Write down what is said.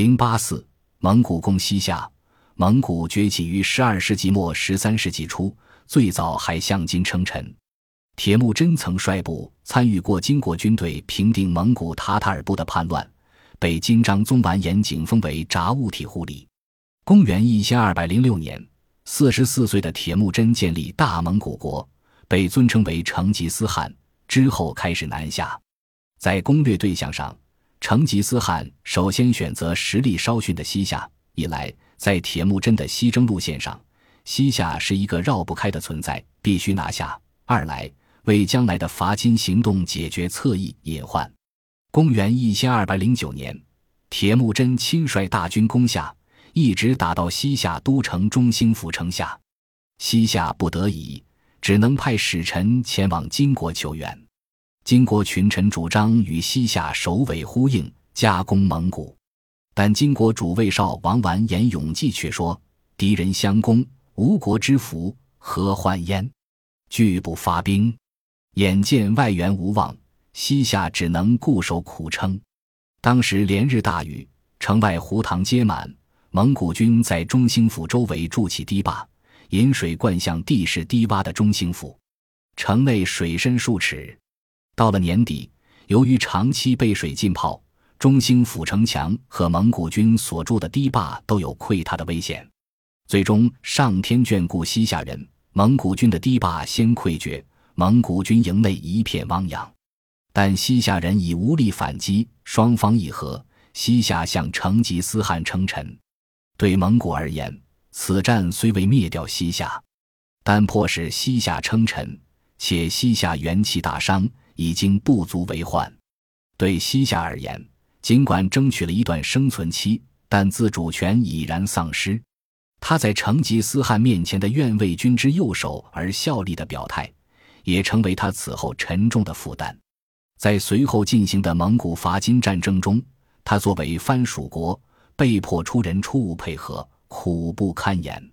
零八四，蒙古攻西夏。蒙古崛起于十二世纪末十三世纪初，最早还向金称臣。铁木真曾率部参与过金国军队平定蒙古塔塔尔部的叛乱，被金章宗完颜景封为札兀体护理。公元一千二百零六年，四十四岁的铁木真建立大蒙古国，被尊称为成吉思汗。之后开始南下，在攻略对象上。成吉思汗首先选择实力稍逊的西夏。一来，在铁木真的西征路线上，西夏是一个绕不开的存在，必须拿下；二来，为将来的伐金行动解决侧翼隐患。公元一千二百零九年，铁木真亲率大军攻下，一直打到西夏都城中兴府城下。西夏不得已，只能派使臣前往金国求援。金国群臣主张与西夏首尾呼应，加攻蒙古，但金国主卫少王完颜永济却说：“敌人相攻，吴国之福何患焉？拒不发兵。眼见外援无望，西夏只能固守苦撑。当时连日大雨，城外湖塘皆满，蒙古军在中兴府周围筑起堤坝，引水灌向地势低洼的中兴府，城内水深数尺。”到了年底，由于长期被水浸泡，中兴府城墙和蒙古军所筑的堤坝都有溃塌的危险。最终，上天眷顾西夏人，蒙古军的堤坝先溃决，蒙古军营内一片汪洋。但西夏人已无力反击，双方议和，西夏向成吉思汗称臣。对蒙古而言，此战虽未灭掉西夏，但迫使西夏称臣，且西夏元气大伤。已经不足为患。对西夏而言，尽管争取了一段生存期，但自主权已然丧失。他在成吉思汗面前的愿为君之右手而效力的表态，也成为他此后沉重的负担。在随后进行的蒙古伐金战争中，他作为藩属国，被迫出人出物配合，苦不堪言。